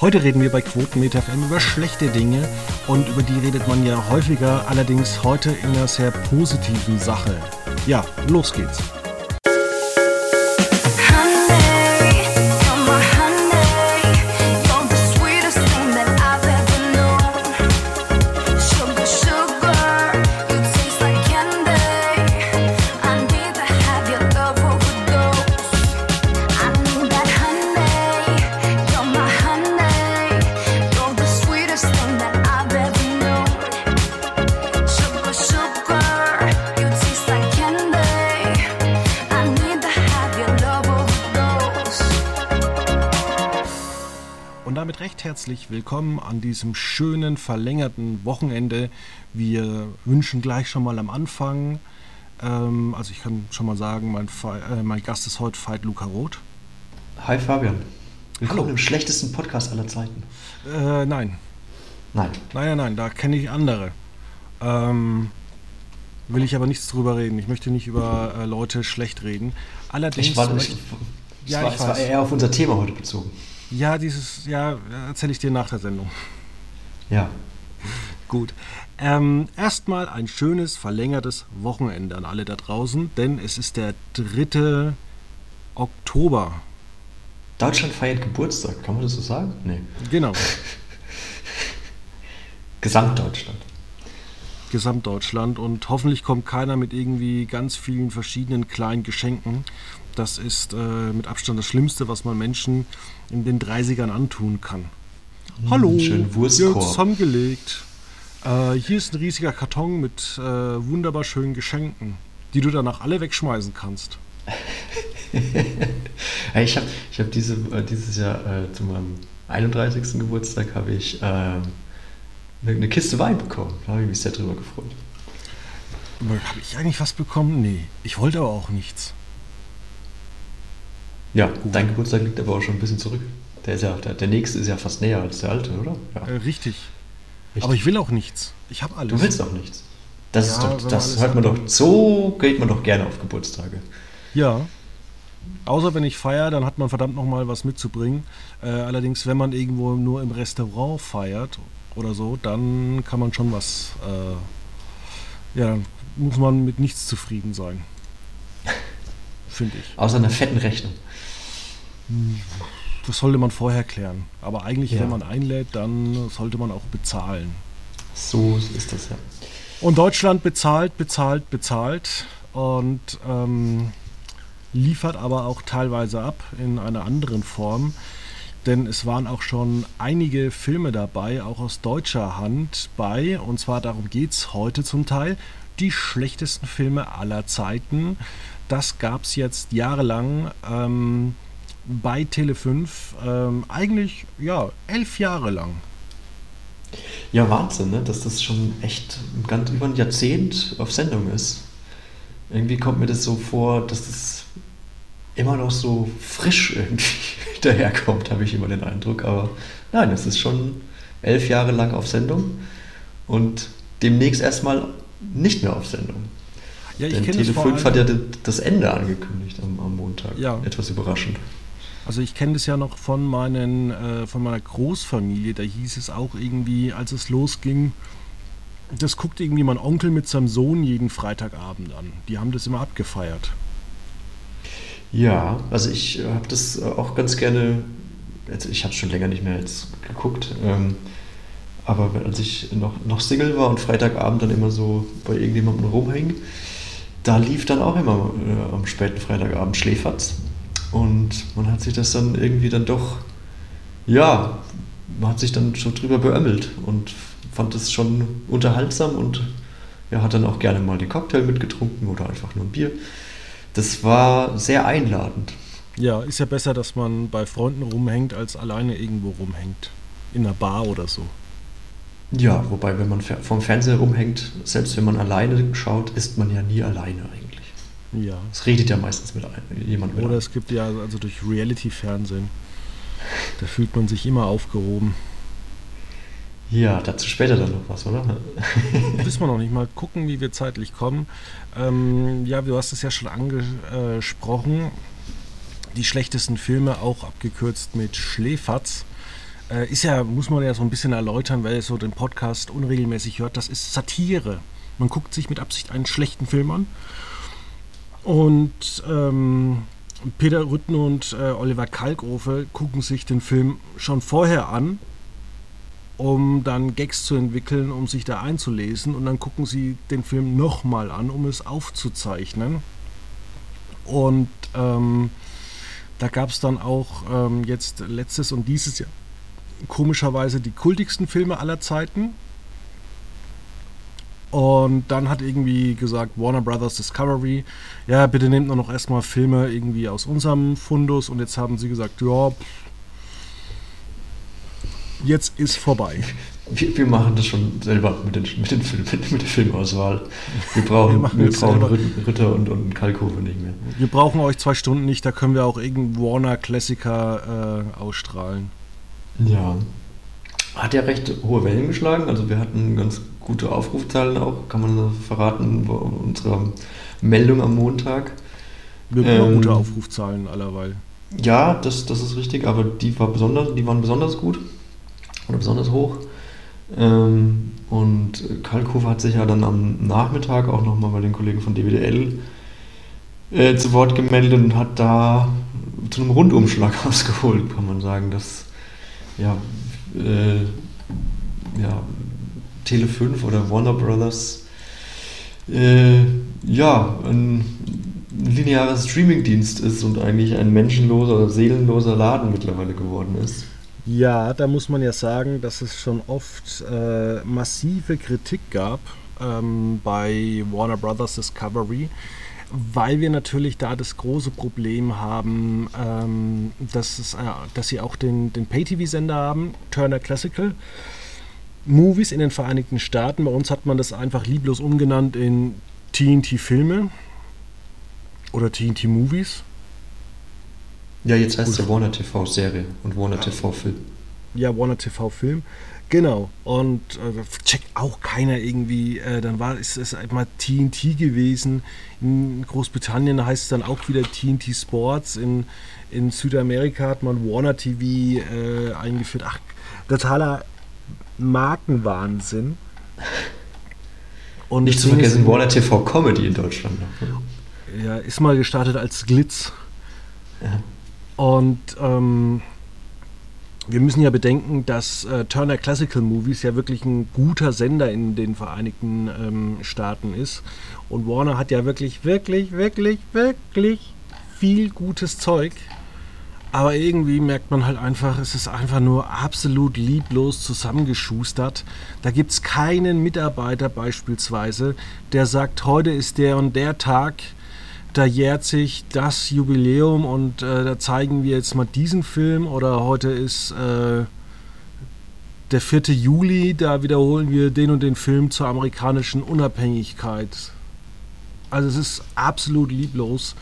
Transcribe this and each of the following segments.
Heute reden wir bei Quotenmeter FM über schlechte Dinge und über die redet man ja häufiger, allerdings heute in einer sehr positiven Sache. Ja, los geht's. Herzlich willkommen an diesem schönen verlängerten Wochenende. Wir wünschen gleich schon mal am Anfang, ähm, also ich kann schon mal sagen, mein, äh, mein Gast ist heute Veit Luca Roth. Hi Fabian. Willkommen Hallo. im schlechtesten Podcast aller Zeiten. Äh, nein. Nein. Nein, nein, nein, da kenne ich andere. Ähm, will ich aber nichts drüber reden. Ich möchte nicht über äh, Leute schlecht reden. Allerdings. Ich war, ich, ich, ja, war, ich war eher auf unser Thema heute bezogen. Ja, dieses, ja, erzähle ich dir nach der Sendung. Ja. Gut. Ähm, erstmal ein schönes, verlängertes Wochenende an alle da draußen, denn es ist der 3. Oktober. Deutschland feiert Geburtstag, kann man das so sagen? Nee. Genau. Gesamtdeutschland. Gesamtdeutschland und hoffentlich kommt keiner mit irgendwie ganz vielen verschiedenen kleinen Geschenken. Das ist äh, mit Abstand das Schlimmste, was man Menschen in den 30ern antun kann. Mmh, Hallo, schön Wurstkorb. zusammengelegt. Äh, hier ist ein riesiger Karton mit äh, wunderbar schönen Geschenken, die du danach alle wegschmeißen kannst. ich habe ich hab diese, äh, dieses Jahr äh, zu meinem 31. Geburtstag habe ich äh, eine Kiste Wein bekommen. Da habe ich mich sehr drüber gefreut. Habe ich eigentlich was bekommen? Nee, ich wollte aber auch nichts. Ja, dein Geburtstag liegt aber auch schon ein bisschen zurück. Der, ist ja, der, der nächste ist ja fast näher als der alte, oder? Ja. Äh, richtig. richtig. Aber ich will auch nichts. Ich habe alles. Du willst auch nichts. Das, ja, ist doch, das hört man doch, so geht man doch gerne auf Geburtstage. Ja. Außer wenn ich feiere, dann hat man verdammt nochmal was mitzubringen. Äh, allerdings, wenn man irgendwo nur im Restaurant feiert oder so, dann kann man schon was. Äh, ja, dann muss man mit nichts zufrieden sein. Finde ich. Außer einer fetten Rechnung. Das sollte man vorher klären. Aber eigentlich, ja. wenn man einlädt, dann sollte man auch bezahlen. So ist das ja. Und Deutschland bezahlt, bezahlt, bezahlt und ähm, liefert aber auch teilweise ab in einer anderen Form. Denn es waren auch schon einige Filme dabei, auch aus deutscher Hand bei. Und zwar darum geht es heute zum Teil. Die schlechtesten Filme aller Zeiten. Das gab es jetzt jahrelang. Ähm, bei Tele5 ähm, eigentlich ja elf Jahre lang. Ja, Wahnsinn, ne? dass das schon echt ganz über ein Jahrzehnt auf Sendung ist. Irgendwie kommt mir das so vor, dass das immer noch so frisch irgendwie daherkommt, habe ich immer den Eindruck. Aber nein, es ist schon elf Jahre lang auf Sendung und demnächst erstmal nicht mehr auf Sendung. Ja, Denn Tele5 hat ja das Ende angekündigt am, am Montag. Ja. Etwas überraschend. Also ich kenne das ja noch von, meinen, äh, von meiner Großfamilie. Da hieß es auch irgendwie, als es losging, das guckt irgendwie mein Onkel mit seinem Sohn jeden Freitagabend an. Die haben das immer abgefeiert. Ja, also ich äh, habe das äh, auch ganz gerne, also ich habe schon länger nicht mehr jetzt geguckt, ähm, aber als ich noch, noch Single war und Freitagabend dann immer so bei irgendjemandem rumhing, da lief dann auch immer äh, am späten Freitagabend Schläferz. Und man hat sich das dann irgendwie dann doch, ja, man hat sich dann schon drüber beömmelt und fand es schon unterhaltsam und ja, hat dann auch gerne mal den Cocktail mitgetrunken oder einfach nur ein Bier. Das war sehr einladend. Ja, ist ja besser, dass man bei Freunden rumhängt, als alleine irgendwo rumhängt. In einer Bar oder so. Ja, wobei, wenn man vom Fernseher rumhängt, selbst wenn man alleine schaut, ist man ja nie alleine eigentlich. Ja. Es redet ja meistens mit jemandem. Oder es gibt ja also durch Reality-Fernsehen. Da fühlt man sich immer aufgehoben. Ja, dazu später dann noch was, oder? Wissen wir noch nicht. Mal gucken, wie wir zeitlich kommen. Ähm, ja, du hast es ja schon angesprochen. Die schlechtesten Filme, auch abgekürzt mit Schläferz. Äh, ist ja, muss man ja so ein bisschen erläutern, wer so den Podcast unregelmäßig hört, das ist Satire. Man guckt sich mit Absicht einen schlechten Film an. Und ähm, Peter Rütten und äh, Oliver Kalkofe gucken sich den Film schon vorher an, um dann Gags zu entwickeln, um sich da einzulesen. Und dann gucken sie den Film nochmal an, um es aufzuzeichnen. Und ähm, da gab es dann auch ähm, jetzt letztes und dieses Jahr komischerweise die kultigsten Filme aller Zeiten. Und dann hat irgendwie gesagt Warner Brothers Discovery, ja, bitte nehmt nur noch erstmal Filme irgendwie aus unserem Fundus. Und jetzt haben sie gesagt, ja, jetzt ist vorbei. Wir, wir, machen das schon selber mit, den, mit, den Film, mit, mit der Filmauswahl. Wir brauchen, wir, wir brauchen Ritter und, und Kalkofe nicht mehr. Wir brauchen euch zwei Stunden nicht, da können wir auch irgendeinen Warner-Klassiker äh, ausstrahlen. Ja. Hat ja recht hohe Wellen geschlagen. Also wir hatten ganz gute Aufrufzahlen auch, kann man verraten, unsere Meldung am Montag. Wir haben ähm, gute Aufrufzahlen allerweil. Ja, das, das ist richtig, aber die, war besonders, die waren besonders gut oder besonders hoch. Ähm, und Kalkofe hat sich ja dann am Nachmittag auch nochmal bei den Kollegen von DWDL äh, zu Wort gemeldet und hat da zu einem Rundumschlag ausgeholt, kann man sagen, dass ja, äh, ja, Tele 5 oder Warner Brothers äh, ja, ein linearer Streamingdienst ist und eigentlich ein menschenloser seelenloser Laden mittlerweile geworden ist. Ja, da muss man ja sagen, dass es schon oft äh, massive Kritik gab ähm, bei Warner Brothers Discovery, weil wir natürlich da das große Problem haben, ähm, dass, es, äh, dass sie auch den, den Pay-TV-Sender haben, Turner Classical. Movies in den Vereinigten Staaten. Bei uns hat man das einfach lieblos umgenannt in TNT Filme oder TNT Movies. Ja, jetzt heißt es ja Warner TV Serie und Warner TV Film. Ja, Warner TV Film. Genau. Und äh, checkt auch keiner irgendwie. Äh, dann war es ist einmal TNT gewesen. In Großbritannien heißt es dann auch wieder TNT Sports. In, in Südamerika hat man Warner TV äh, eingeführt. Ach, totaler Markenwahnsinn. Und Nicht zu vergessen Warner TV Comedy in Deutschland. Ja, ist mal gestartet als Glitz. Ja. Und ähm, wir müssen ja bedenken, dass äh, Turner Classical Movies ja wirklich ein guter Sender in den Vereinigten ähm, Staaten ist. Und Warner hat ja wirklich, wirklich, wirklich, wirklich viel gutes Zeug. Aber irgendwie merkt man halt einfach, es ist einfach nur absolut lieblos zusammengeschustert. Da gibt es keinen Mitarbeiter beispielsweise, der sagt, heute ist der und der Tag, da jährt sich das Jubiläum und äh, da zeigen wir jetzt mal diesen Film oder heute ist äh, der 4. Juli, da wiederholen wir den und den Film zur amerikanischen Unabhängigkeit. Also es ist absolut lieblos.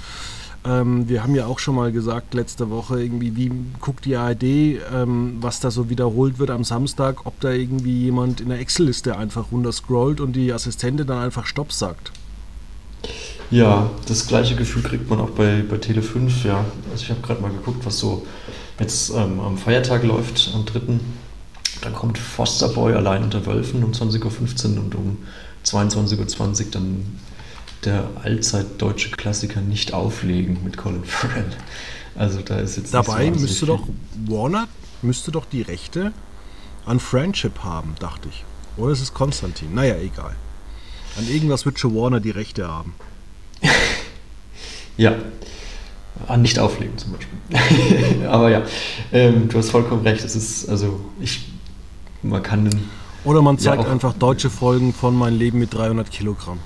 Ähm, wir haben ja auch schon mal gesagt letzte Woche, irgendwie, wie guckt die ARD, ähm, was da so wiederholt wird am Samstag, ob da irgendwie jemand in der Excel-Liste einfach runterscrollt und die Assistentin dann einfach Stopp sagt. Ja, das gleiche Gefühl kriegt man auch bei, bei Tele 5, ja. Also ich habe gerade mal geguckt, was so jetzt ähm, am Feiertag läuft, am 3. Da kommt Fosterboy allein unter Wölfen um 20.15 Uhr und um 22.20 Uhr dann der allzeitdeutsche Klassiker nicht auflegen mit Colin Farrell. Also da ist jetzt dabei so müsste doch Warner müsste doch die Rechte an Friendship haben, dachte ich. Oder ist es Konstantin? Naja, egal. An irgendwas wird schon Warner die Rechte haben. ja. An nicht auflegen zum Beispiel. Aber ja, ähm, du hast vollkommen recht. Es ist, also ich, man kann. Oder man zeigt ja einfach deutsche Folgen von Mein Leben mit 300 Kilogramm.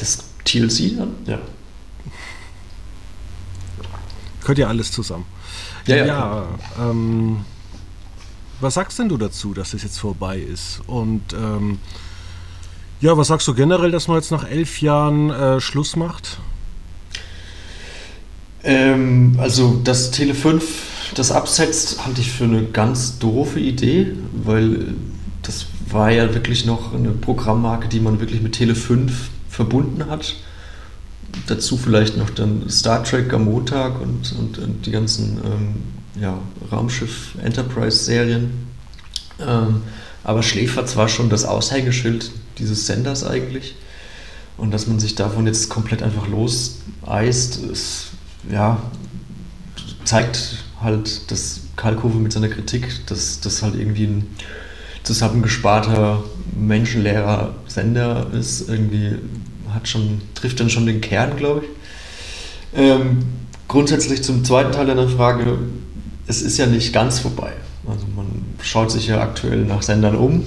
Das TLC dann? Ja. Gehört ja alles zusammen. Ja, ja. ja ähm, was sagst denn du dazu, dass das jetzt vorbei ist? Und ähm, ja, was sagst du generell, dass man jetzt nach elf Jahren äh, Schluss macht? Ähm, also das Tele 5, das absetzt, halte ich für eine ganz doofe Idee, weil das war ja wirklich noch eine Programmmarke, die man wirklich mit Tele 5 verbunden hat. Dazu vielleicht noch dann Star Trek am Montag und, und, und die ganzen ähm, ja, Raumschiff Enterprise-Serien. Ähm, aber schläfert zwar schon das Aushängeschild dieses Senders eigentlich. Und dass man sich davon jetzt komplett einfach loseist, ist, ja, zeigt halt, dass Kalkove mit seiner Kritik, dass das halt irgendwie ein zusammengesparter, menschenleerer Sender ist, irgendwie hat schon, trifft dann schon den Kern, glaube ich. Ähm, grundsätzlich zum zweiten Teil deiner Frage, es ist ja nicht ganz vorbei. Also man schaut sich ja aktuell nach Sendern um,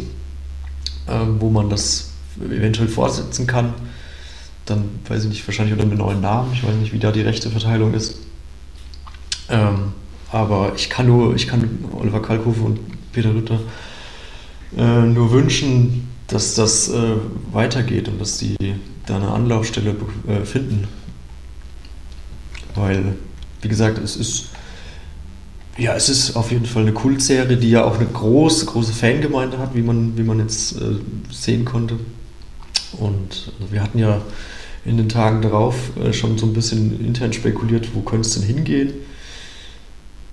ähm, wo man das eventuell fortsetzen kann. Dann weiß ich nicht, wahrscheinlich unter einem neuen Namen. Ich weiß nicht, wie da die rechte Verteilung ist. Ähm, aber ich kann nur, ich kann Oliver Kalkofe und Peter Luther äh, nur wünschen, dass das äh, weitergeht und dass die da eine Anlaufstelle äh, finden. Weil, wie gesagt, es ist ja, es ist auf jeden Fall eine Kultserie, die ja auch eine große, große Fangemeinde hat, wie man, wie man jetzt äh, sehen konnte. Und also wir hatten ja in den Tagen darauf äh, schon so ein bisschen intern spekuliert, wo könnte es denn hingehen.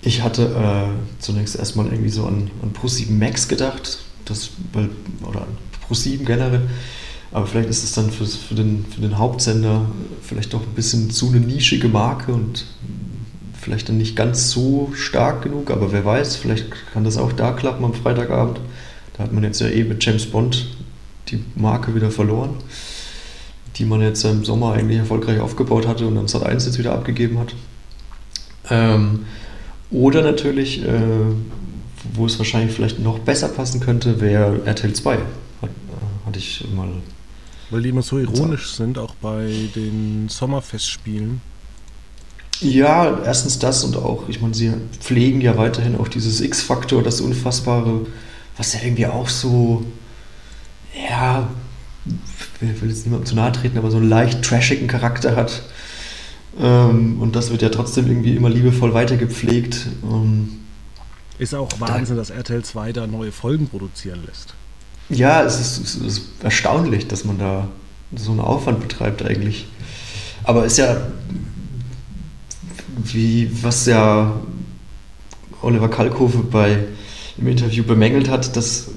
Ich hatte äh, zunächst erstmal irgendwie so an, an Pro7 Max gedacht, das, weil, oder an Pro7 generell. Aber vielleicht ist es dann für, für, den, für den Hauptsender vielleicht doch ein bisschen zu eine nischige Marke und vielleicht dann nicht ganz so stark genug, aber wer weiß, vielleicht kann das auch da klappen am Freitagabend. Da hat man jetzt ja eh mit James Bond die Marke wieder verloren, die man jetzt im Sommer eigentlich erfolgreich aufgebaut hatte und dann Sat 1 jetzt wieder abgegeben hat. Ähm, oder natürlich, äh, wo es wahrscheinlich vielleicht noch besser passen könnte, wäre RTL 2. Hat, hatte ich mal. Weil die immer so ironisch sind, auch bei den Sommerfestspielen. Ja, erstens das und auch, ich meine, sie pflegen ja weiterhin auch dieses X-Faktor, das Unfassbare, was ja irgendwie auch so, ja, ich will jetzt niemandem zu nahe treten, aber so einen leicht trashigen Charakter hat. Ähm, und das wird ja trotzdem irgendwie immer liebevoll weitergepflegt. Ähm, ist auch Wahnsinn, da, dass RTL 2 da neue Folgen produzieren lässt. Ja, es ist, es ist erstaunlich, dass man da so einen Aufwand betreibt eigentlich. Aber ist ja wie was ja Oliver Kalkofe bei, im Interview bemängelt hat, das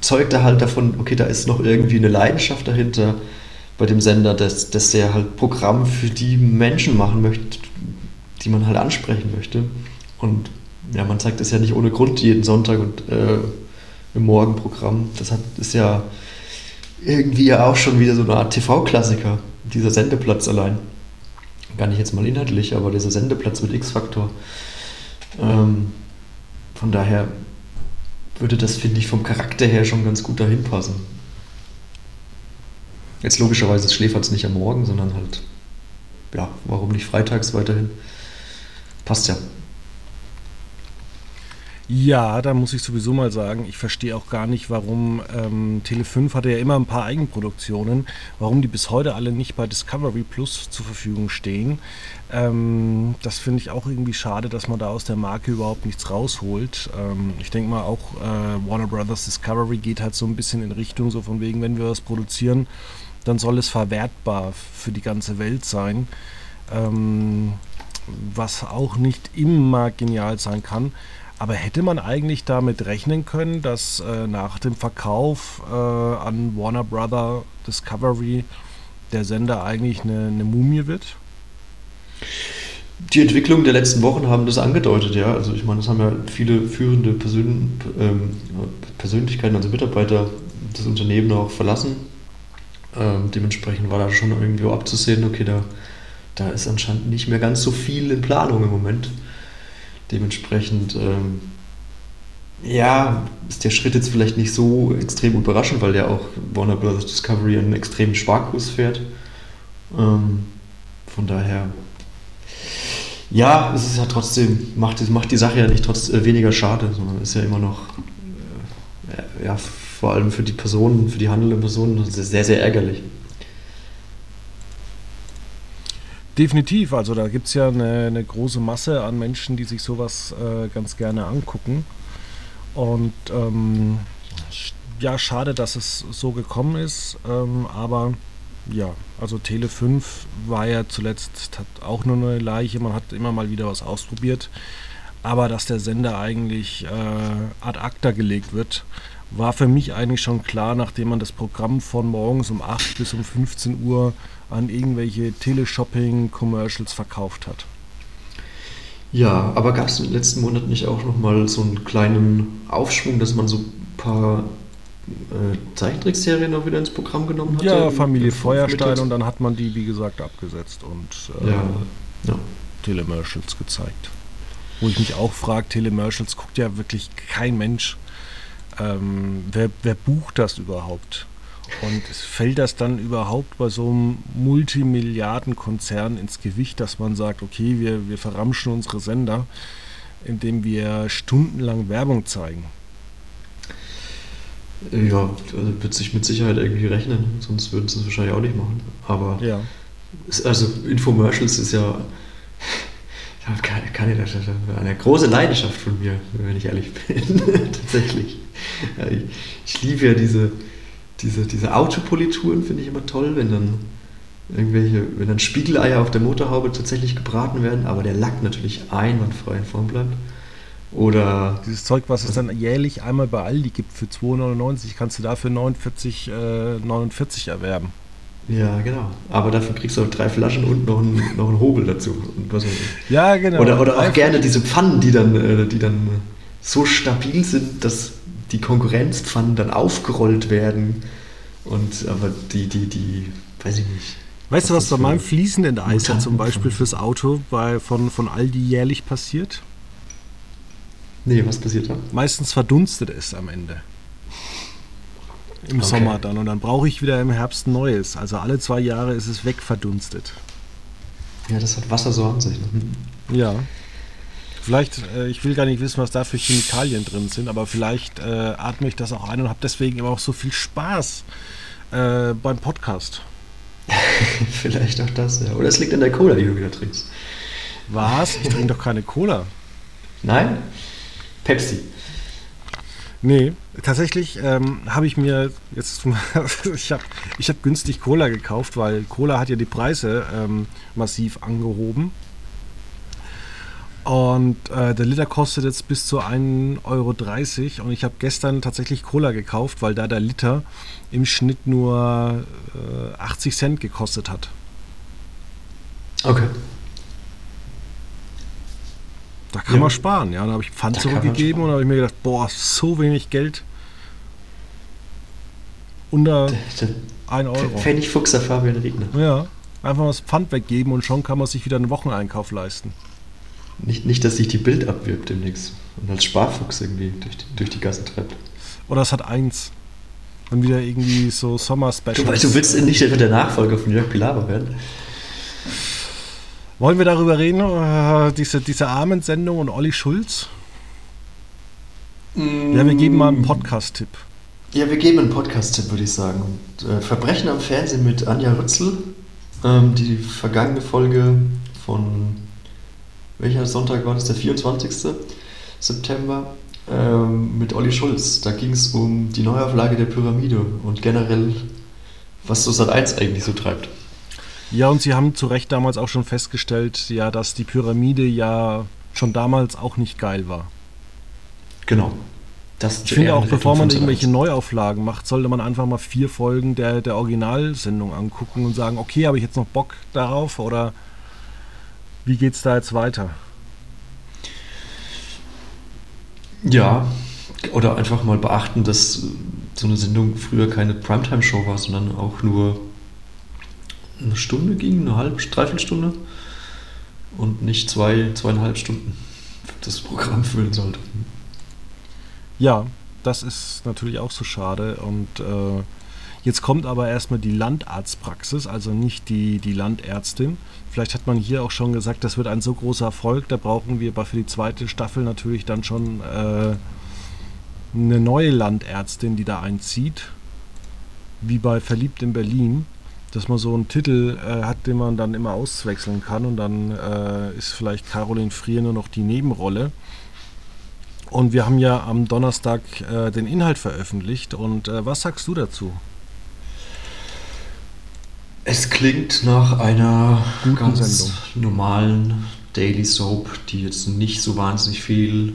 zeugt er halt davon, okay, da ist noch irgendwie eine Leidenschaft dahinter bei dem Sender, dass, dass der halt Programm für die Menschen machen möchte, die man halt ansprechen möchte. Und ja, man zeigt das ja nicht ohne Grund jeden Sonntag und äh, im Morgenprogramm. Das hat, ist ja irgendwie ja auch schon wieder so eine Art TV-Klassiker, dieser Sendeplatz allein gar nicht jetzt mal inhaltlich, aber dieser Sendeplatz mit X-Faktor. Ähm, von daher würde das, finde ich, vom Charakter her schon ganz gut dahin passen. Jetzt logischerweise schläfert es nicht am Morgen, sondern halt, ja, warum nicht freitags weiterhin? Passt ja. Ja, da muss ich sowieso mal sagen, ich verstehe auch gar nicht, warum ähm, Tele5 hatte ja immer ein paar Eigenproduktionen, warum die bis heute alle nicht bei Discovery Plus zur Verfügung stehen. Ähm, das finde ich auch irgendwie schade, dass man da aus der Marke überhaupt nichts rausholt. Ähm, ich denke mal auch äh, Warner Brothers Discovery geht halt so ein bisschen in Richtung so von wegen, wenn wir was produzieren, dann soll es verwertbar für die ganze Welt sein. Ähm, was auch nicht immer genial sein kann. Aber hätte man eigentlich damit rechnen können, dass äh, nach dem Verkauf äh, an Warner Brother Discovery der Sender eigentlich eine, eine Mumie wird? Die Entwicklung der letzten Wochen haben das angedeutet, ja. Also ich meine, das haben ja viele führende Persön ähm, Persönlichkeiten, also Mitarbeiter das Unternehmen auch verlassen. Ähm, dementsprechend war da schon irgendwie abzusehen, okay, da, da ist anscheinend nicht mehr ganz so viel in Planung im Moment. Dementsprechend, ähm, ja, ist der Schritt jetzt vielleicht nicht so extrem überraschend, weil ja auch Warner Bros. Discovery einen extremen Sparkurs fährt. Ähm, von daher, ja, es ist ja trotzdem, macht, macht die Sache ja nicht trotz äh, weniger schade, sondern ist ja immer noch, äh, ja, vor allem für die Personen, für die handelnden Personen sehr, sehr ärgerlich. Definitiv, also da gibt es ja eine, eine, große Masse an Menschen, die sich sowas äh, ganz gerne angucken. Und ähm, ja, schade, dass es so gekommen ist, ähm, aber ja, also Tele 5 war ja zuletzt auch nur eine Leiche, man hat immer mal wieder was ausprobiert. aber dass der Sender eigentlich äh, ad acta gelegt wird, war für mich eigentlich schon klar, nachdem man das Programm von morgens um 8 bis um 15 Uhr an irgendwelche Teleshopping-Commercials verkauft hat. Ja, aber gab es im letzten Monat nicht auch nochmal so einen kleinen Aufschwung, dass man so ein paar äh, Zeichentrickserien auch wieder ins Programm genommen hat? Ja, Familie Feuerstein und dann hat man die, wie gesagt, abgesetzt und äh, ja, ja. Telemercials gezeigt. Wo ich mich auch frage, Telemercials guckt ja wirklich kein Mensch. Ähm, wer, wer bucht das überhaupt? Und fällt das dann überhaupt bei so einem Multimilliardenkonzern ins Gewicht, dass man sagt, okay, wir, wir verramschen unsere Sender, indem wir stundenlang Werbung zeigen? Ja, also wird sich mit Sicherheit irgendwie rechnen, sonst würden sie es wahrscheinlich auch nicht machen. Aber ja. also Infomercials ist ja keine, keine, eine große Leidenschaft von mir, wenn ich ehrlich bin. Tatsächlich. Ich, ich liebe ja diese, diese, diese Autopolituren, finde ich immer toll, wenn dann irgendwelche, wenn dann Spiegeleier auf der Motorhaube tatsächlich gebraten werden, aber der Lack natürlich einwandfrei in Form bleibt. Oder. Dieses Zeug, was es dann jährlich einmal bei Aldi gibt für 2,99, kannst du dafür 49, äh, 49 erwerben. Ja, genau. Aber dafür kriegst du auch drei Flaschen und noch einen, noch einen Hobel dazu. ja, genau. Oder, oder auch gerne diese Pfannen, die dann, äh, die dann so stabil sind, dass die Konkurrenzpfannen dann aufgerollt werden. Und aber die, die, die, weiß ich nicht. Weißt du, was bei meinem fließenden Eis zum Beispiel fürs Auto bei, von, von Aldi jährlich passiert? Nee, was passiert da? Meistens verdunstet es am Ende. Im okay. Sommer dann. Und dann brauche ich wieder im Herbst Neues. Also alle zwei Jahre ist es wegverdunstet. Ja, das hat Wasser so an sich. Ne? Ja. Vielleicht, äh, ich will gar nicht wissen, was da für Chemikalien drin sind, aber vielleicht äh, atme ich das auch ein und habe deswegen immer auch so viel Spaß äh, beim Podcast. vielleicht auch das, ja. Oder es liegt an der Cola, die du wieder trinkst. Was? Ich trinke doch keine Cola. Nein? Pepsi. Nee, tatsächlich ähm, habe ich mir jetzt, ich habe ich hab günstig Cola gekauft, weil Cola hat ja die Preise ähm, massiv angehoben. Und äh, der Liter kostet jetzt bis zu 1,30 Euro. Und ich habe gestern tatsächlich Cola gekauft, weil da der Liter im Schnitt nur äh, 80 Cent gekostet hat. Okay. Da kann ja. man sparen, ja. Da habe ich Pfand da zurückgegeben und habe ich mir gedacht, boah, so wenig Geld. Unter 1 Euro. Pfennigfuchser Fabian Regner. Ja, einfach mal das Pfand weggeben und schon kann man sich wieder einen Wocheneinkauf leisten. Nicht, nicht dass sich die Bild abwirbt demnächst und als Sparfuchs irgendwie durch die, durch die Gassen treibt. Oder es hat eins. Dann wieder irgendwie so Sommer-Special. Du, du willst nicht der Nachfolger von Jörg Pilawa werden? Wollen wir darüber reden, äh, diese, diese Armen-Sendung und Olli Schulz? Mm. Ja, wir geben mal einen Podcast-Tipp. Ja, wir geben einen Podcast-Tipp, würde ich sagen. Und, äh, Verbrechen am Fernsehen mit Anja Rützel. Ähm, die vergangene Folge von welcher Sonntag war das? Der 24. September ähm, mit Olli Schulz. Da ging es um die Neuauflage der Pyramide und generell, was so Sat 1 eigentlich so treibt. Ja, und Sie haben zu Recht damals auch schon festgestellt, ja, dass die Pyramide ja schon damals auch nicht geil war. Genau. Das ich finde auch, bevor man irgendwelche Neuauflagen macht, sollte man einfach mal vier Folgen der, der Originalsendung angucken und sagen, okay, habe ich jetzt noch Bock darauf oder wie geht es da jetzt weiter? Ja, oder einfach mal beachten, dass so eine Sendung früher keine Primetime-Show war, sondern auch nur eine Stunde ging, eine halbe, dreiviertel Stunde und nicht zwei, zweieinhalb Stunden das Programm füllen sollte. Ja, das ist natürlich auch so schade und äh, jetzt kommt aber erstmal die Landarztpraxis, also nicht die, die Landärztin. Vielleicht hat man hier auch schon gesagt, das wird ein so großer Erfolg, da brauchen wir aber für die zweite Staffel natürlich dann schon äh, eine neue Landärztin, die da einzieht, wie bei Verliebt in Berlin dass man so einen Titel äh, hat, den man dann immer auswechseln kann und dann äh, ist vielleicht Caroline Frier nur noch die Nebenrolle. Und wir haben ja am Donnerstag äh, den Inhalt veröffentlicht und äh, was sagst du dazu? Es klingt nach einer Guten ganz Sendung. normalen Daily Soap, die jetzt nicht so wahnsinnig viel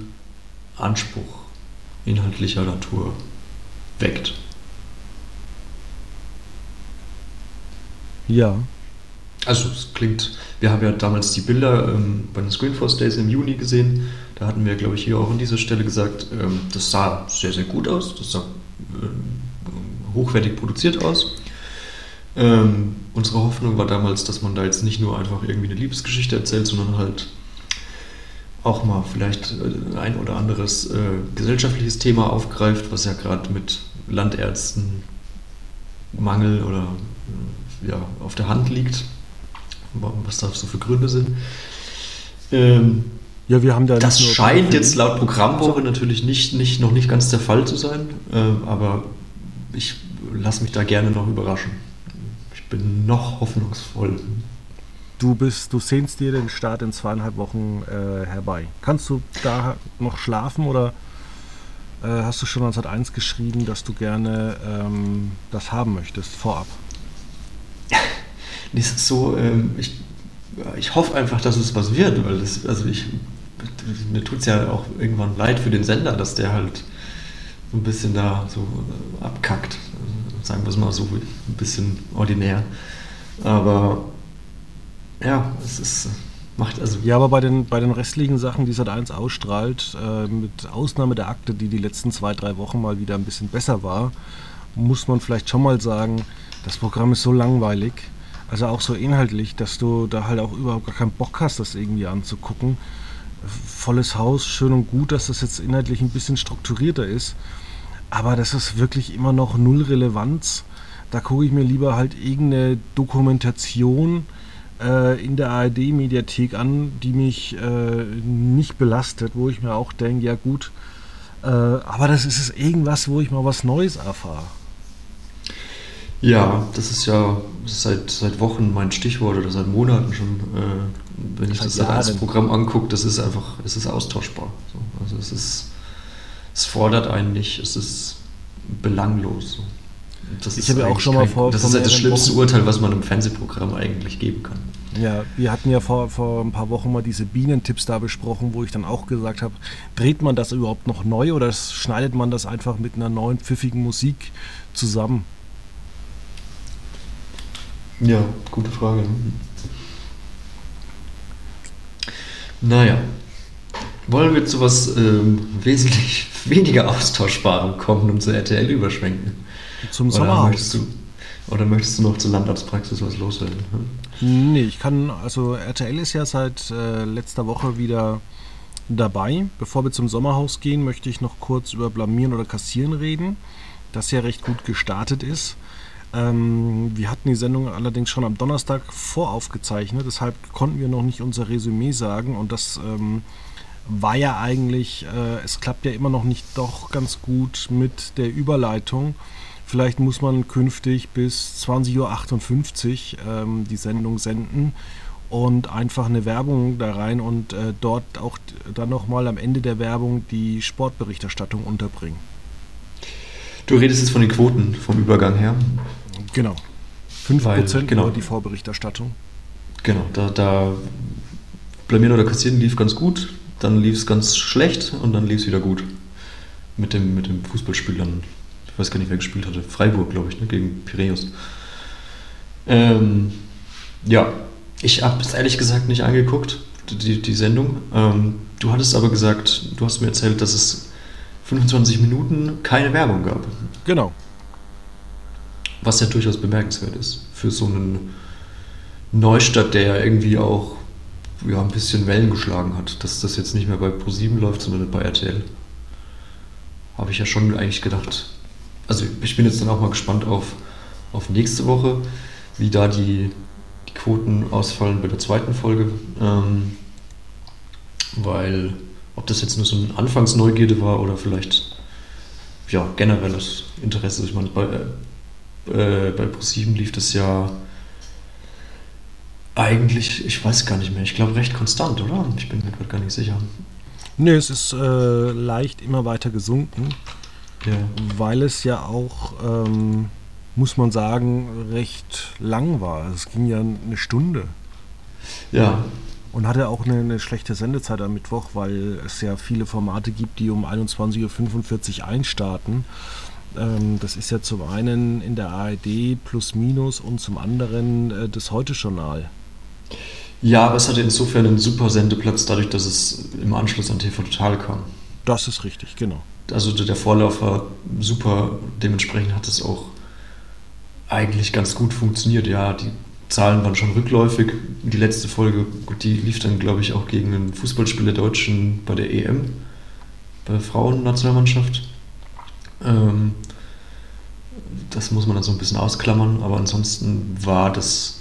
Anspruch inhaltlicher Natur weckt. Ja. Also es klingt, wir haben ja damals die Bilder ähm, bei den Screenforce Days im Juni gesehen. Da hatten wir, glaube ich, hier auch an dieser Stelle gesagt, ähm, das sah sehr, sehr gut aus. Das sah äh, hochwertig produziert aus. Ähm, unsere Hoffnung war damals, dass man da jetzt nicht nur einfach irgendwie eine Liebesgeschichte erzählt, sondern halt auch mal vielleicht äh, ein oder anderes äh, gesellschaftliches Thema aufgreift, was ja gerade mit Landärzten Mangel oder äh, ja, auf der Hand liegt, was da so für Gründe sind. Ähm, ja, wir haben da das scheint jetzt laut Programmwoche natürlich nicht, nicht, noch nicht ganz der Fall zu sein, äh, aber ich lasse mich da gerne noch überraschen. Ich bin noch hoffnungsvoll. Du bist, du sehnst dir den Start in zweieinhalb Wochen äh, herbei. Kannst du da noch schlafen oder äh, hast du schon 1901 geschrieben, dass du gerne ähm, das haben möchtest vorab? Es ist so, ähm, ich, ich hoffe einfach, dass es was wird, weil das, also ich, mir tut es ja auch irgendwann leid für den Sender, dass der halt so ein bisschen da so abkackt. Sagen wir es mal so ein bisschen ordinär. Aber ja, es ist macht also. Ja, aber bei den, bei den restlichen Sachen, die Sat 1 ausstrahlt, äh, mit Ausnahme der Akte, die die letzten zwei, drei Wochen mal wieder ein bisschen besser war, muss man vielleicht schon mal sagen, das Programm ist so langweilig, also auch so inhaltlich, dass du da halt auch überhaupt gar keinen Bock hast, das irgendwie anzugucken. Volles Haus, schön und gut, dass das jetzt inhaltlich ein bisschen strukturierter ist, aber das ist wirklich immer noch null Relevanz. Da gucke ich mir lieber halt irgendeine Dokumentation äh, in der ARD-Mediathek an, die mich äh, nicht belastet, wo ich mir auch denke, ja gut, äh, aber das ist irgendwas, wo ich mal was Neues erfahre. Ja, das ist ja seit, seit Wochen mein Stichwort oder seit Monaten schon, äh, wenn ich das als Programm angucke, das ist einfach, es ist austauschbar. So, also es ist, es fordert einen nicht, es ist belanglos. Das ich habe ja auch schon mal vor. Das ist ja das schlimmste Wochen. Urteil, was man im Fernsehprogramm eigentlich geben kann. Ja, wir hatten ja vor, vor ein paar Wochen mal diese Bienentipps da besprochen, wo ich dann auch gesagt habe, dreht man das überhaupt noch neu oder schneidet man das einfach mit einer neuen pfiffigen Musik zusammen? Ja, gute Frage. Naja, wollen wir zu was ähm, wesentlich weniger Austauschbarem kommen und zur RTL überschwenken? Zum Sommerhaus. Möchtest du, oder möchtest du noch zur Landarztpraxis was loswerden? Hm? Nee, ich kann, also RTL ist ja seit äh, letzter Woche wieder dabei. Bevor wir zum Sommerhaus gehen, möchte ich noch kurz über Blamieren oder Kassieren reden, das ja recht gut gestartet ist. Ähm, wir hatten die Sendung allerdings schon am Donnerstag voraufgezeichnet, deshalb konnten wir noch nicht unser Resümee sagen und das ähm, war ja eigentlich, äh, es klappt ja immer noch nicht doch ganz gut mit der Überleitung. Vielleicht muss man künftig bis 20.58 Uhr ähm, die Sendung senden und einfach eine Werbung da rein und äh, dort auch dann nochmal am Ende der Werbung die Sportberichterstattung unterbringen. Du redest jetzt von den Quoten vom Übergang her. Genau. 5% Weil, genau. die Vorberichterstattung. Genau, da, da Blamieren oder Kassieren lief ganz gut, dann lief es ganz schlecht und dann lief es wieder gut. Mit dem, mit dem Fußballspiel dann ich weiß gar nicht, wer gespielt hatte, Freiburg, glaube ich, ne, gegen Piräus. Ähm, ja, ich habe es ehrlich gesagt nicht angeguckt, die, die Sendung. Ähm, du hattest aber gesagt, du hast mir erzählt, dass es 25 Minuten keine Werbung gab. Genau. Was ja durchaus bemerkenswert ist für so einen Neustadt, der ja irgendwie auch ja, ein bisschen Wellen geschlagen hat, dass das jetzt nicht mehr bei Pro7 läuft, sondern bei RTL. Habe ich ja schon eigentlich gedacht, also ich bin jetzt dann auch mal gespannt auf, auf nächste Woche, wie da die, die Quoten ausfallen bei der zweiten Folge. Ähm, weil ob das jetzt nur so eine Anfangsneugierde war oder vielleicht ja, generelles Interesse. Ich meine, bei, äh, bei ProSieben lief das ja eigentlich, ich weiß gar nicht mehr, ich glaube recht konstant, oder? Ich bin mir gerade gar nicht sicher. Nee, es ist äh, leicht immer weiter gesunken. Ja. Weil es ja auch, ähm, muss man sagen, recht lang war. Es ging ja eine Stunde. Ja, Und hatte auch eine, eine, schlechte Sendezeit am Mittwoch, weil es ja viele Formate gibt, die um 21.45 Uhr einstarten. Ähm, das ist ja zum einen in der ARD plus minus und zum anderen äh, das Heute-Journal. Ja, aber es hatte insofern einen super Sendeplatz, dadurch, dass es im Anschluss an TV Total kam. Das ist richtig, genau. Also der Vorlauf war super, dementsprechend hat es auch eigentlich ganz gut funktioniert. Ja, die Zahlen waren schon rückläufig. Die letzte Folge, gut, die lief dann, glaube ich, auch gegen ein Fußballspiel der Deutschen bei der EM, bei der Frauennationalmannschaft. Ähm, das muss man dann so ein bisschen ausklammern, aber ansonsten war das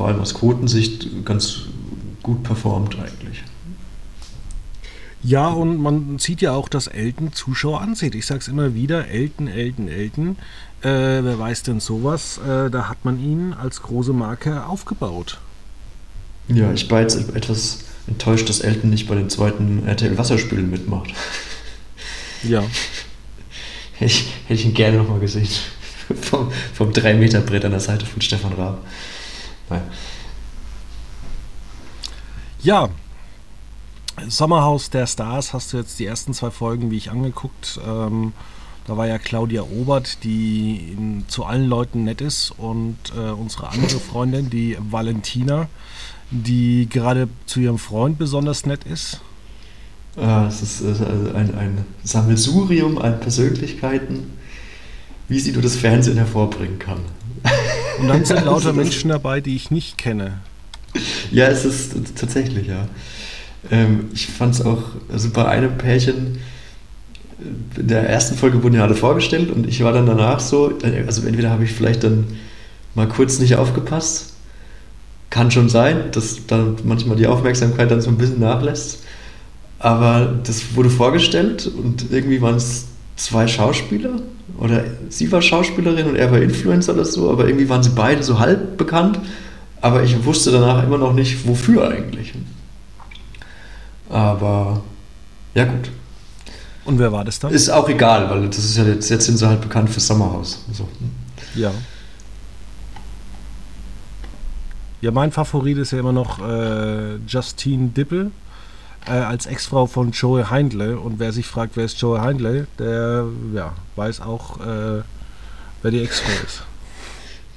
vor allem aus Quotensicht ganz gut performt eigentlich. Ja, und man sieht ja auch, dass Elton Zuschauer ansieht. Ich sage es immer wieder, Elton, Elton, Elton. Äh, wer weiß denn sowas? Äh, da hat man ihn als große Marke aufgebaut. Ja, ich war jetzt etwas enttäuscht, dass Elton nicht bei den zweiten RTL Wasserspielen mitmacht. Ja. hätte, ich, hätte ich ihn gerne nochmal gesehen. vom, vom 3-Meter-Brett an der Seite von Stefan Raab. Nein. Ja, Sommerhaus der Stars hast du jetzt die ersten zwei Folgen, wie ich angeguckt. Ähm, da war ja Claudia Obert, die in, zu allen Leuten nett ist und äh, unsere andere Freundin, die Valentina, die gerade zu ihrem Freund besonders nett ist. Ah, es ist äh, ein, ein Sammelsurium an Persönlichkeiten, wie sie nur das Fernsehen hervorbringen kann. Und dann sind lauter Menschen dabei, die ich nicht kenne. Ja, es ist tatsächlich, ja. Ähm, ich fand es auch also bei einem Pärchen, in der ersten Folge wurden ja alle vorgestellt und ich war dann danach so, also entweder habe ich vielleicht dann mal kurz nicht aufgepasst, kann schon sein, dass dann manchmal die Aufmerksamkeit dann so ein bisschen nachlässt, aber das wurde vorgestellt und irgendwie waren es zwei Schauspieler oder sie war Schauspielerin und er war Influencer oder so, aber irgendwie waren sie beide so halb bekannt, aber ich wusste danach immer noch nicht, wofür eigentlich. Aber ja, gut. Und wer war das dann? Ist auch egal, weil das ist ja jetzt, jetzt sind sie halt bekannt für Sommerhaus. So. Ja. Ja, mein Favorit ist ja immer noch äh, Justine Dippel äh, als Ex-Frau von Joey Heindle. Und wer sich fragt, wer ist Joey Heindle, der ja, weiß auch, äh, wer die Ex-Frau ist.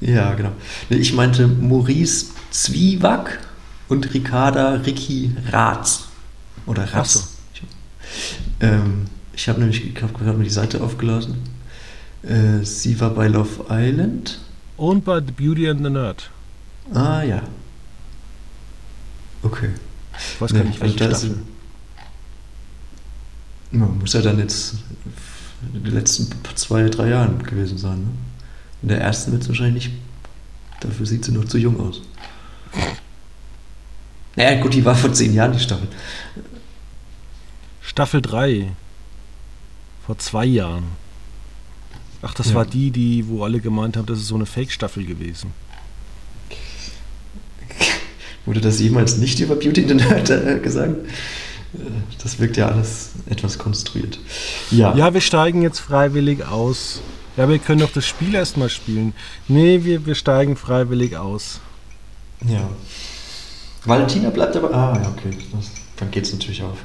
Ja, genau. Ich meinte Maurice Zwieback und Ricarda Ricky Ratz. Oder Ratz. So. Ähm, ich habe nämlich, ich habe gerade mal die Seite aufgelassen. Äh, sie war bei Love Island. Und bei The Beauty and the Nerd. Ah ja. Okay. Ich weiß gar nee, nicht, welche also Staffel. Ist, man muss ja dann jetzt in den letzten zwei, drei Jahren gewesen sein. Ne? In der ersten wird es wahrscheinlich nicht. Dafür sieht sie noch zu jung aus. Naja, gut, die war vor zehn Jahren, die Staffel. Staffel 3. Vor zwei Jahren. Ach, das ja. war die, die, wo alle gemeint haben, das ist so eine Fake-Staffel gewesen. Wurde das jemals nicht über Beauty in the Nerd äh, gesagt? Das wirkt ja alles etwas konstruiert. Ja. ja, wir steigen jetzt freiwillig aus. Ja, wir können doch das Spiel erstmal spielen. Nee, wir, wir steigen freiwillig aus. Ja. Valentina bleibt aber. Ah, ja, okay. Das, dann geht es natürlich auf.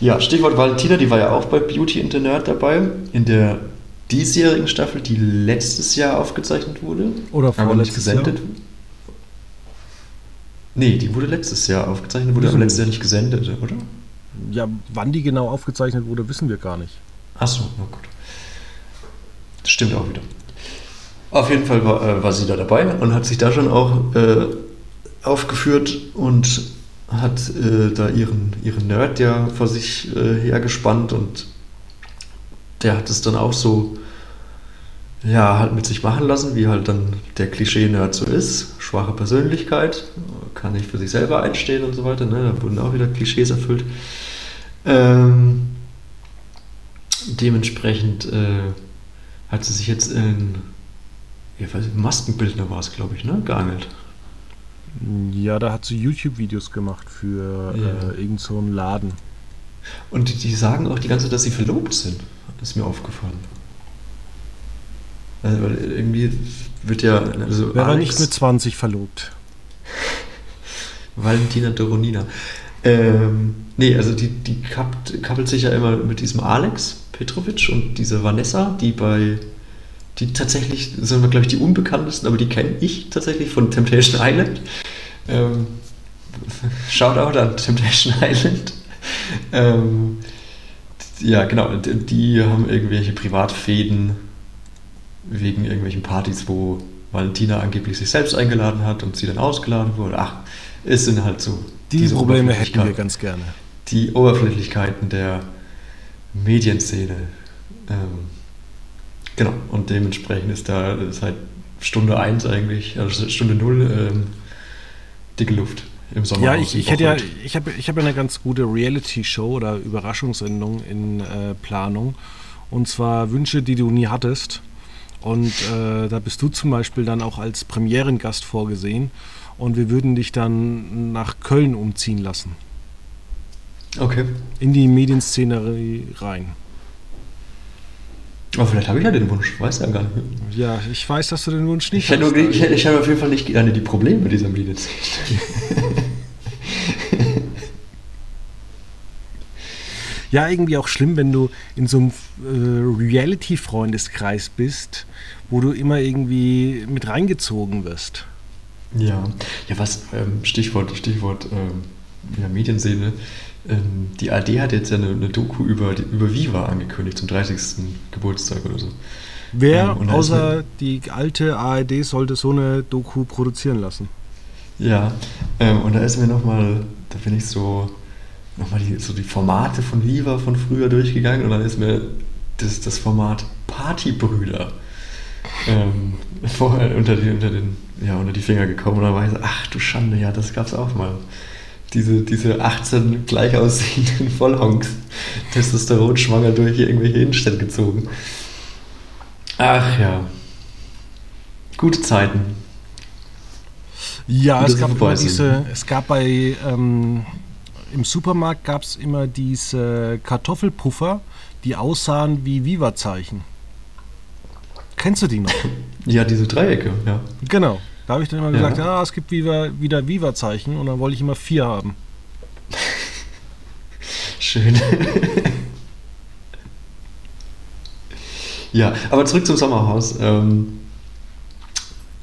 Ja, Stichwort Valentina, die war ja auch bei Beauty in the Nerd dabei. In der diesjährigen Staffel, die letztes Jahr aufgezeichnet wurde. Oder vorletztes gesendet. Jahr? Nee, die wurde letztes Jahr aufgezeichnet, wurde aber letztes Jahr nicht gesendet, oder? Ja, wann die genau aufgezeichnet wurde, wissen wir gar nicht. Achso, na gut. Das stimmt auch wieder. Auf jeden Fall war, äh, war sie da dabei und hat sich da schon auch äh, aufgeführt und hat äh, da ihren, ihren Nerd ja vor sich äh, hergespannt und der hat es dann auch so ja, halt mit sich machen lassen, wie halt dann der Klischee-Nerd so ist. Schwache Persönlichkeit, kann nicht für sich selber einstehen und so weiter. Ne? Da wurden auch wieder Klischees erfüllt. Ähm, dementsprechend äh, hat sie sich jetzt in, ich weiß Maskenbildner war es, glaube ich, ne? geangelt. Ja, da hat sie YouTube-Videos gemacht für ja. äh, irgend so einen Laden. Und die, die, sagen auch die ganze Zeit, dass sie verlobt sind. Das ist mir aufgefallen. Also, weil irgendwie wird ja. Also Wäre Alex, nicht mit 20 verlobt. Valentina Doronina. Ähm, nee, also die, die kappelt sich ja immer mit diesem Alex Petrovic und dieser Vanessa, die bei, die tatsächlich, sind wir glaube ich die unbekanntesten, aber die kenne ich tatsächlich von Temptation Island. Ähm, Shoutout an Temptation Island. Ähm, ja, genau, die haben irgendwelche Privatfäden wegen irgendwelchen Partys, wo Valentina angeblich sich selbst eingeladen hat und sie dann ausgeladen wurde. Ach, es sind halt so. Die Probleme hätten wir ganz gerne. Die Oberflächlichkeiten der Medienszene. Ähm, genau, und dementsprechend ist da seit Stunde 1 eigentlich, also Stunde 0, ähm, dicke Luft im Sommer. Ja, ich, ich hätte ja, ich habe ich hab eine ganz gute Reality-Show oder Überraschungssendung in äh, Planung. Und zwar Wünsche, die du nie hattest. Und äh, da bist du zum Beispiel dann auch als Premierengast vorgesehen. Und wir würden dich dann nach Köln umziehen lassen. Okay. In die Medienszenerie rein. Aber vielleicht habe ich ja den Wunsch, weiß ja gar nicht. Ja, ich weiß, dass du den Wunsch nicht ich hast. Nur, ich, ich habe auf jeden Fall nicht gerne die Probleme mit dieser Medienszenerie. ja, irgendwie auch schlimm, wenn du in so einem äh, Reality-Freundeskreis bist, wo du immer irgendwie mit reingezogen wirst. Ja, ja, was, ähm, Stichwort, Stichwort ähm, ja, Medienszene. Ähm, die AD hat jetzt ja eine, eine Doku über, über Viva angekündigt zum 30. Geburtstag oder so. Wer ähm, außer die alte ARD sollte so eine Doku produzieren lassen? Ja, ähm, und da ist mir nochmal, da bin ich so nochmal die, so die Formate von Viva von früher durchgegangen und dann ist mir das, das Format Partybrüder ähm, vorher unter die, unter, den, ja, unter die Finger gekommen und dann war ich so, ach du Schande, ja, das gab's auch mal. Diese, diese 18 gleich aussehenden Vollhonks, Testosteron schwanger durch irgendwelche Innenstädte gezogen. Ach ja. Gute Zeiten. Ja, es gab immer diese, es gab bei ähm, im Supermarkt gab es immer diese Kartoffelpuffer, die aussahen wie Viva-Zeichen. Kennst du die noch? Ja, diese Dreiecke, ja. Genau. Da habe ich dann immer ja. gesagt, ja, es gibt Viva, wieder Viva-Zeichen und dann wollte ich immer vier haben. Schön. ja, aber zurück zum Sommerhaus. Ähm,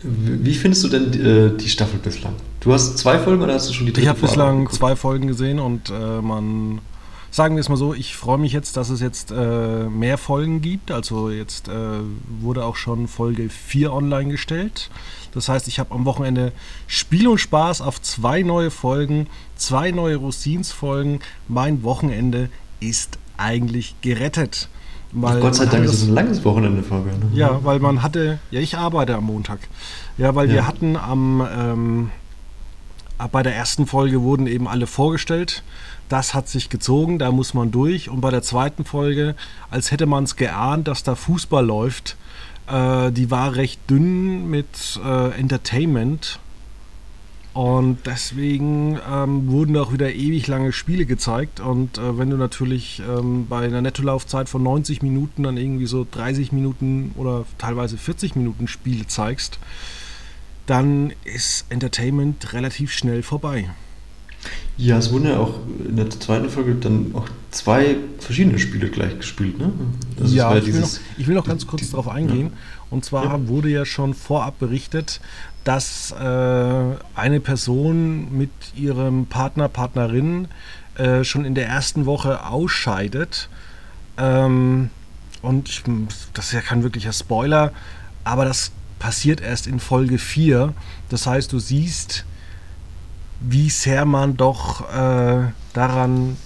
wie findest du denn die, äh, die, Staffel bislang? Du hast zwei Folgen oder hast du schon die dritte Ich habe bislang zwei Folgen gesehen und äh, man, sagen wir es mal so, ich freue mich jetzt, dass es jetzt äh, mehr Folgen gibt. Also jetzt äh, wurde auch schon Folge 4 online gestellt. Das heißt, ich habe am Wochenende Spiel und Spaß auf zwei neue Folgen, zwei neue Rosins-Folgen. Mein Wochenende ist eigentlich gerettet. Weil Gott sei Dank ist es ein langes Wochenende, Fabian. Ne? Ja, weil man hatte, ja, ich arbeite am Montag. Ja, weil ja. wir hatten am, ähm, bei der ersten Folge wurden eben alle vorgestellt. Das hat sich gezogen, da muss man durch. Und bei der zweiten Folge, als hätte man es geahnt, dass da Fußball läuft, äh, die war recht dünn mit äh, Entertainment. Und deswegen ähm, wurden auch wieder ewig lange Spiele gezeigt. Und äh, wenn du natürlich ähm, bei einer Nettolaufzeit von 90 Minuten dann irgendwie so 30 Minuten oder teilweise 40 Minuten Spiele zeigst, dann ist Entertainment relativ schnell vorbei. Ja, es wurden ja auch in der zweiten Folge dann auch zwei verschiedene Spiele gleich gespielt, ne? Also ja, ich will, noch, ich will, noch, ganz kurz die, darauf eingehen. Ja. Und zwar ja. wurde ja schon vorab berichtet, dass äh, eine Person mit ihrem Partner, Partnerin äh, schon in der ersten Woche ausscheidet. Ähm, und ich, das ist ja kein wirklicher Spoiler, aber das passiert erst in Folge 4. Das heißt, du siehst, wie sehr man doch äh, daran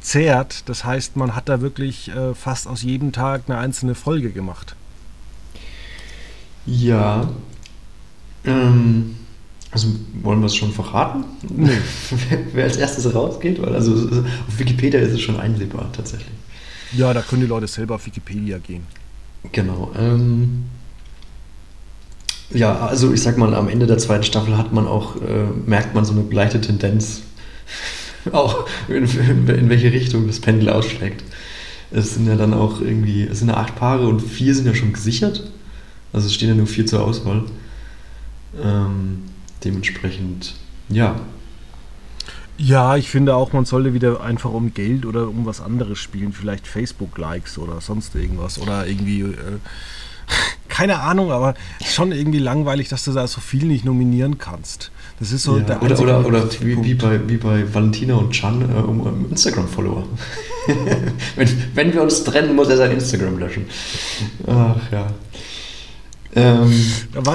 zehrt. Das heißt, man hat da wirklich äh, fast aus jedem Tag eine einzelne Folge gemacht. Ja, ähm, also wollen wir es schon verraten? Nee. Wer als erstes rausgeht? Weil also auf Wikipedia ist es schon einsehbar tatsächlich. Ja, da können die Leute selber auf Wikipedia gehen. Genau. Ähm, ja, also ich sag mal, am Ende der zweiten Staffel hat man auch, äh, merkt man so eine leichte Tendenz, auch in, in, welche Richtung das Pendel ausschlägt. Es sind ja dann auch irgendwie, es sind ja acht Paare und vier sind ja schon gesichert. Also es stehen ja nur vier zur Auswahl. Ähm, dementsprechend Ja. Ja, ich finde auch, man sollte wieder einfach um Geld oder um was anderes spielen. Vielleicht Facebook-Likes oder sonst irgendwas. Oder irgendwie. Äh, keine Ahnung, aber schon irgendwie langweilig, dass du da so viel nicht nominieren kannst. Das ist so ja, der Oder, oder, oder wie, wie, bei, wie bei Valentina und Chan äh, um, um Instagram-Follower. wenn, wenn wir uns trennen, muss er sein Instagram löschen. Ach ja. Ähm,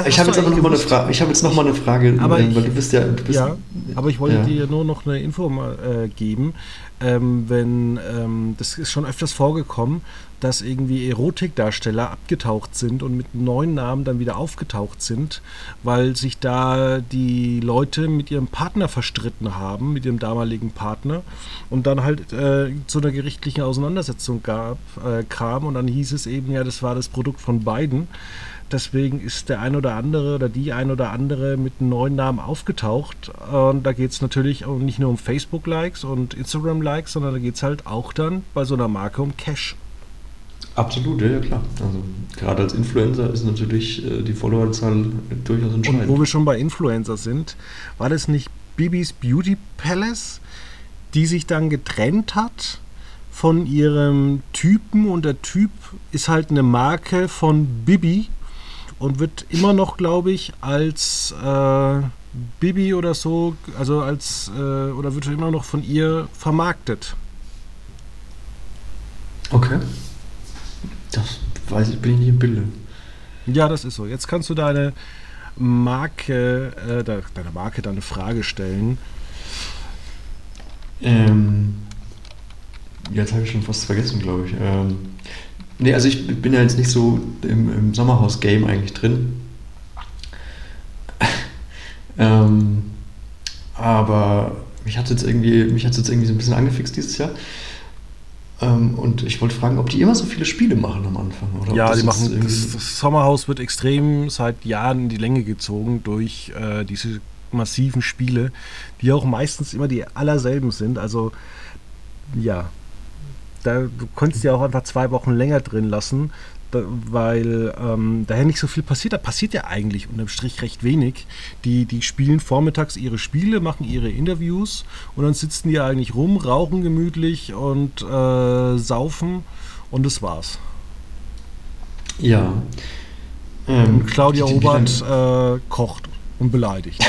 ich habe jetzt aber noch mal eine Frage. Ich habe jetzt noch mal eine Frage, aber ähm, weil ich, du bist ja. Du bist, ja, aber ich wollte ja. dir nur noch eine Info mal, äh, geben. Ähm, wenn ähm, das ist schon öfters vorgekommen, dass irgendwie Erotikdarsteller abgetaucht sind und mit neuen Namen dann wieder aufgetaucht sind, weil sich da die Leute mit ihrem Partner verstritten haben, mit ihrem damaligen Partner und dann halt äh, zu einer gerichtlichen Auseinandersetzung gab, äh, kam und dann hieß es eben ja, das war das Produkt von beiden. Deswegen ist der ein oder andere oder die ein oder andere mit einem neuen Namen aufgetaucht. Und da geht es natürlich auch nicht nur um Facebook-Likes und Instagram-Likes, sondern da geht es halt auch dann bei so einer Marke um Cash. Absolut, ja, klar. Also gerade als Influencer ist natürlich äh, die Followerzahl durchaus entscheidend. Und wo wir schon bei Influencer sind, war das nicht Bibis Beauty Palace, die sich dann getrennt hat von ihrem Typen und der Typ ist halt eine Marke von Bibi und wird immer noch, glaube ich, als äh, Bibi oder so, also als, äh, oder wird immer noch von ihr vermarktet. Okay. Das weiß ich, bin ich nicht im Bilde. Ja, das ist so. Jetzt kannst du deine Marke, äh, deine Marke, deine Frage stellen. Ähm, jetzt habe ich schon fast vergessen, glaube ich. Ähm, nee, also ich bin ja jetzt nicht so im, im Sommerhaus-Game eigentlich drin. ähm, aber mich hat jetzt irgendwie, mich hat jetzt irgendwie so ein bisschen angefixt dieses Jahr. Ähm, und ich wollte fragen, ob die immer so viele Spiele machen am Anfang. Oder ja, die machen. Das, das, Sommerhaus wird extrem seit Jahren in die Länge gezogen durch äh, diese massiven Spiele, die auch meistens immer die allerselben sind. Also ja, da du konntest ja auch einfach zwei Wochen länger drin lassen, da, weil ähm, daher nicht so viel passiert. Da passiert ja eigentlich unterm Strich recht wenig. Die, die spielen vormittags ihre Spiele, machen ihre Interviews und dann sitzen die eigentlich rum, rauchen gemütlich und äh, saufen und das war's. Ja. Ähm, und Claudia Obert äh, kocht und beleidigt.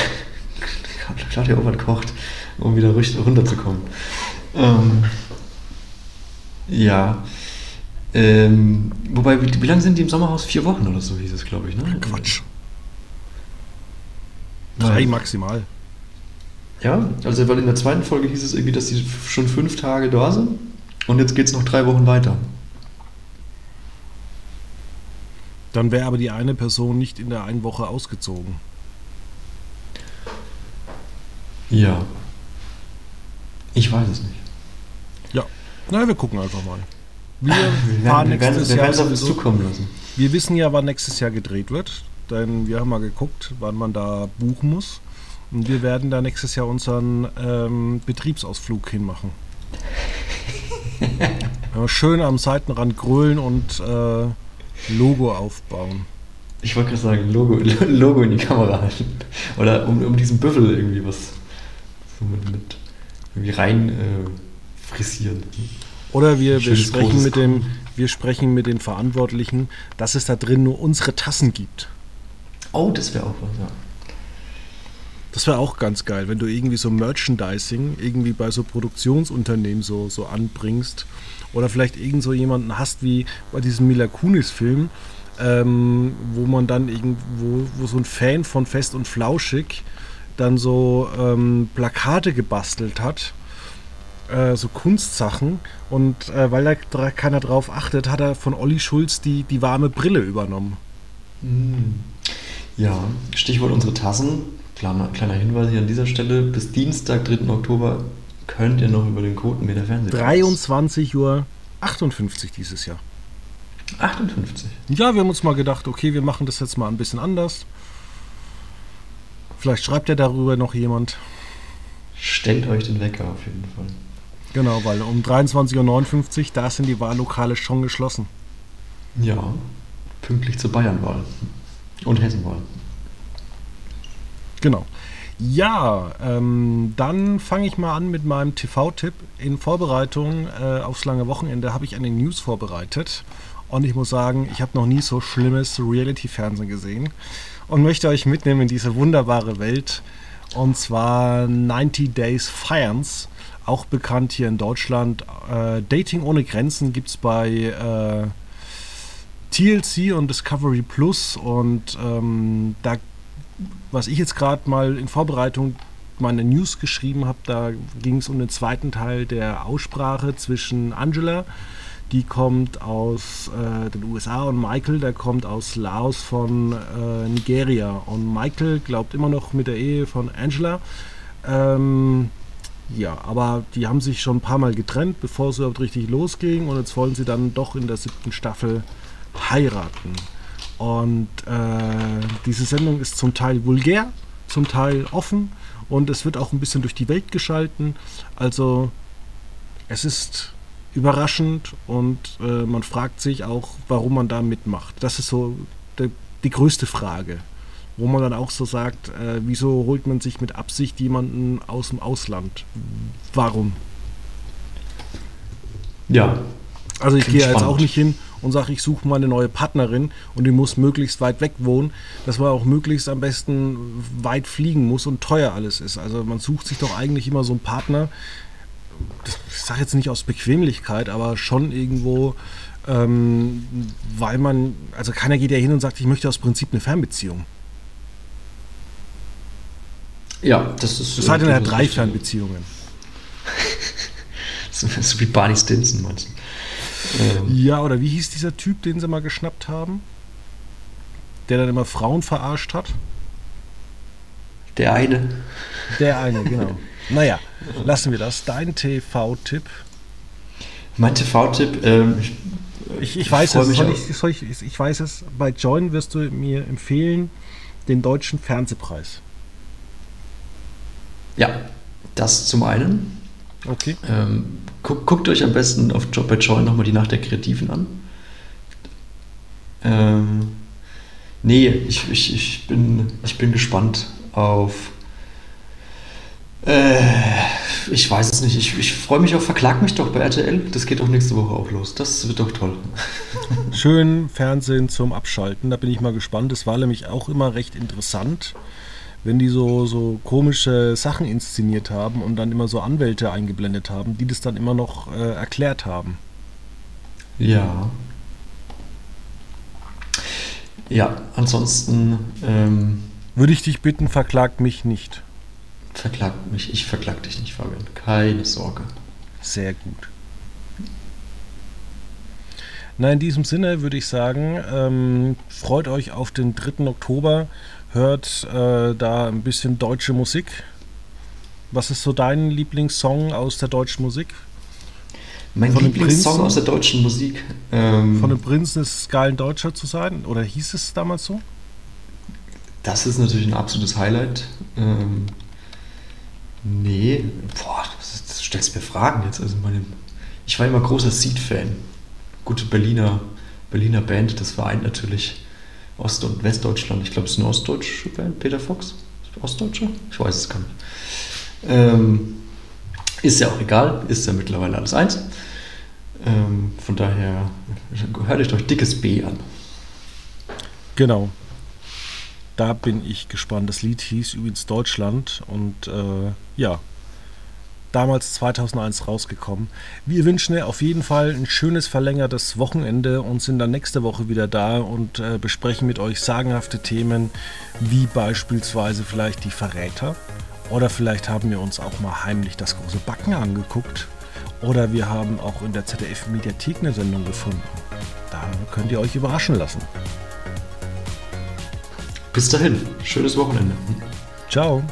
Claudia Obert kocht, um wieder runterzukommen. Ähm, ja. Ähm, wobei, wie, wie lange sind die im Sommerhaus? Vier Wochen oder so hieß es, glaube ich, ne? Quatsch. Drei maximal. Ja, also weil in der zweiten Folge hieß es irgendwie, dass sie schon fünf Tage da sind und jetzt geht es noch drei Wochen weiter. Dann wäre aber die eine Person nicht in der einen Woche ausgezogen. Ja. Ich weiß es nicht. Na, wir gucken einfach mal. Wir, wir fahren werden, nächstes wir werden, Jahr. Wir es zukommen lassen. Wir wissen ja, wann nächstes Jahr gedreht wird. Denn wir haben mal geguckt, wann man da buchen muss. Und wir werden da nächstes Jahr unseren ähm, Betriebsausflug hinmachen. ja, schön am Seitenrand grölen und äh, Logo aufbauen. Ich wollte gerade sagen, Logo, Logo in die Kamera halten. Oder um, um diesen Büffel irgendwie was so mit, mit irgendwie rein äh, frisieren. Oder wir, wir sprechen, mit dem, wir sprechen mit den Verantwortlichen, dass es da drin nur unsere Tassen gibt. Oh, das wäre auch was, ja. Das wäre auch ganz geil, wenn du irgendwie so Merchandising irgendwie bei so Produktionsunternehmen so, so anbringst. Oder vielleicht irgend so jemanden hast wie bei diesem Mila Kunis-Film, ähm, wo man dann irgendwo, wo so ein Fan von Fest und Flauschig dann so ähm, Plakate gebastelt hat äh, so Kunstsachen und äh, weil da keiner drauf achtet, hat er von Olli Schulz die, die warme Brille übernommen. Ja, Stichwort unsere Tassen. Kleiner, kleiner Hinweis hier an dieser Stelle. Bis Dienstag, 3. Oktober, könnt ihr noch über den Code mit der Fernseh. 23 Uhr 58 dieses Jahr. 58? Ja, wir haben uns mal gedacht, okay, wir machen das jetzt mal ein bisschen anders. Vielleicht schreibt ja darüber noch jemand. Stellt euch den Wecker auf jeden Fall. Genau, weil um 23.59 Uhr, da sind die Wahllokale schon geschlossen. Ja, pünktlich zur Bayernwahl und Hessenwahl. Genau. Ja, ähm, dann fange ich mal an mit meinem TV-Tipp. In Vorbereitung äh, aufs lange Wochenende habe ich eine News vorbereitet. Und ich muss sagen, ich habe noch nie so schlimmes Reality-Fernsehen gesehen. Und möchte euch mitnehmen in diese wunderbare Welt. Und zwar 90 Days Fiance, auch bekannt hier in Deutschland. Äh, Dating ohne Grenzen gibt es bei äh, TLC und Discovery Plus. Und ähm, da was ich jetzt gerade mal in Vorbereitung meine News geschrieben habe, da ging es um den zweiten Teil der Aussprache zwischen Angela, die kommt aus äh, den USA, und Michael, der kommt aus Laos von äh, Nigeria. Und Michael glaubt immer noch mit der Ehe von Angela. Ähm, ja, aber die haben sich schon ein paar Mal getrennt, bevor es überhaupt richtig losging. Und jetzt wollen sie dann doch in der siebten Staffel heiraten. Und äh, diese Sendung ist zum Teil vulgär, zum Teil offen und es wird auch ein bisschen durch die Welt geschalten. Also es ist überraschend und äh, man fragt sich auch, warum man da mitmacht. Das ist so de, die größte Frage, wo man dann auch so sagt, äh, wieso holt man sich mit Absicht jemanden aus dem Ausland? Warum? Ja. Also ich gehe jetzt auch nicht hin und sage, ich suche mal eine neue Partnerin und die muss möglichst weit weg wohnen, dass man auch möglichst am besten weit fliegen muss und teuer alles ist. Also man sucht sich doch eigentlich immer so einen Partner, ich sage jetzt nicht aus Bequemlichkeit, aber schon irgendwo, ähm, weil man, also keiner geht ja hin und sagt, ich möchte aus Prinzip eine Fernbeziehung. Ja, das ist. Das hat ja drei Fernbeziehungen. so, so wie Barney Stinson meinst du? Ähm. Ja, oder wie hieß dieser Typ, den sie mal geschnappt haben? Der dann immer Frauen verarscht hat? Der eine. Der eine, genau. naja, lassen wir das. Dein TV-Tipp? Mein TV-Tipp, ähm, ich, ich, weiß es, ich, ich, ich weiß es. Bei Join wirst du mir empfehlen den deutschen Fernsehpreis. Ja, das zum einen. Okay. Ähm, guckt, guckt, euch am besten auf Job bei Joy nochmal die Nacht der Kreativen an. Ähm, nee, ich, ich, ich, bin, ich bin gespannt auf. Äh, ich weiß es nicht. Ich, ich freue mich auf Verklag mich doch bei RTL. Das geht doch nächste Woche auch los. Das wird doch toll. Schön Fernsehen zum Abschalten. Da bin ich mal gespannt. Das war nämlich auch immer recht interessant wenn die so, so komische Sachen inszeniert haben und dann immer so Anwälte eingeblendet haben, die das dann immer noch äh, erklärt haben. Ja. Ja, ansonsten. Ähm, Würde ich dich bitten, verklag mich nicht. Verklag mich, ich verklag dich nicht, Fabian. Keine Sorge. Sehr gut. Na, in diesem Sinne würde ich sagen, ähm, freut euch auf den 3. Oktober hört äh, da ein bisschen deutsche Musik. Was ist so dein Lieblingssong aus der deutschen Musik? Mein von Lieblingssong aus der deutschen Musik. Ähm, von den Prinzen ist es geil, ein Deutscher zu sein? Oder hieß es damals so? Das ist natürlich ein absolutes Highlight. Ähm, nee, boah, du stellst mir Fragen jetzt. Also meine, ich war immer großer Seed-Fan. Gute Berliner, Berliner Band, das vereint natürlich Ost- und Westdeutschland. Ich glaube, es ist eine ostdeutsche Band. Peter Fox? Ostdeutscher? Ich weiß es gar nicht. Ähm, ist ja auch egal, ist ja mittlerweile alles eins. Ähm, von daher hört euch doch dickes B an. Genau. Da bin ich gespannt. Das Lied hieß übrigens Deutschland und äh, ja, damals 2001 rausgekommen. Wir wünschen dir auf jeden Fall ein schönes verlängertes Wochenende und sind dann nächste Woche wieder da und äh, besprechen mit euch sagenhafte Themen wie beispielsweise vielleicht die Verräter oder vielleicht haben wir uns auch mal heimlich das große Backen angeguckt oder wir haben auch in der ZDF Mediathek eine Sendung gefunden. Da könnt ihr euch überraschen lassen. Bis dahin, schönes Wochenende. Ciao.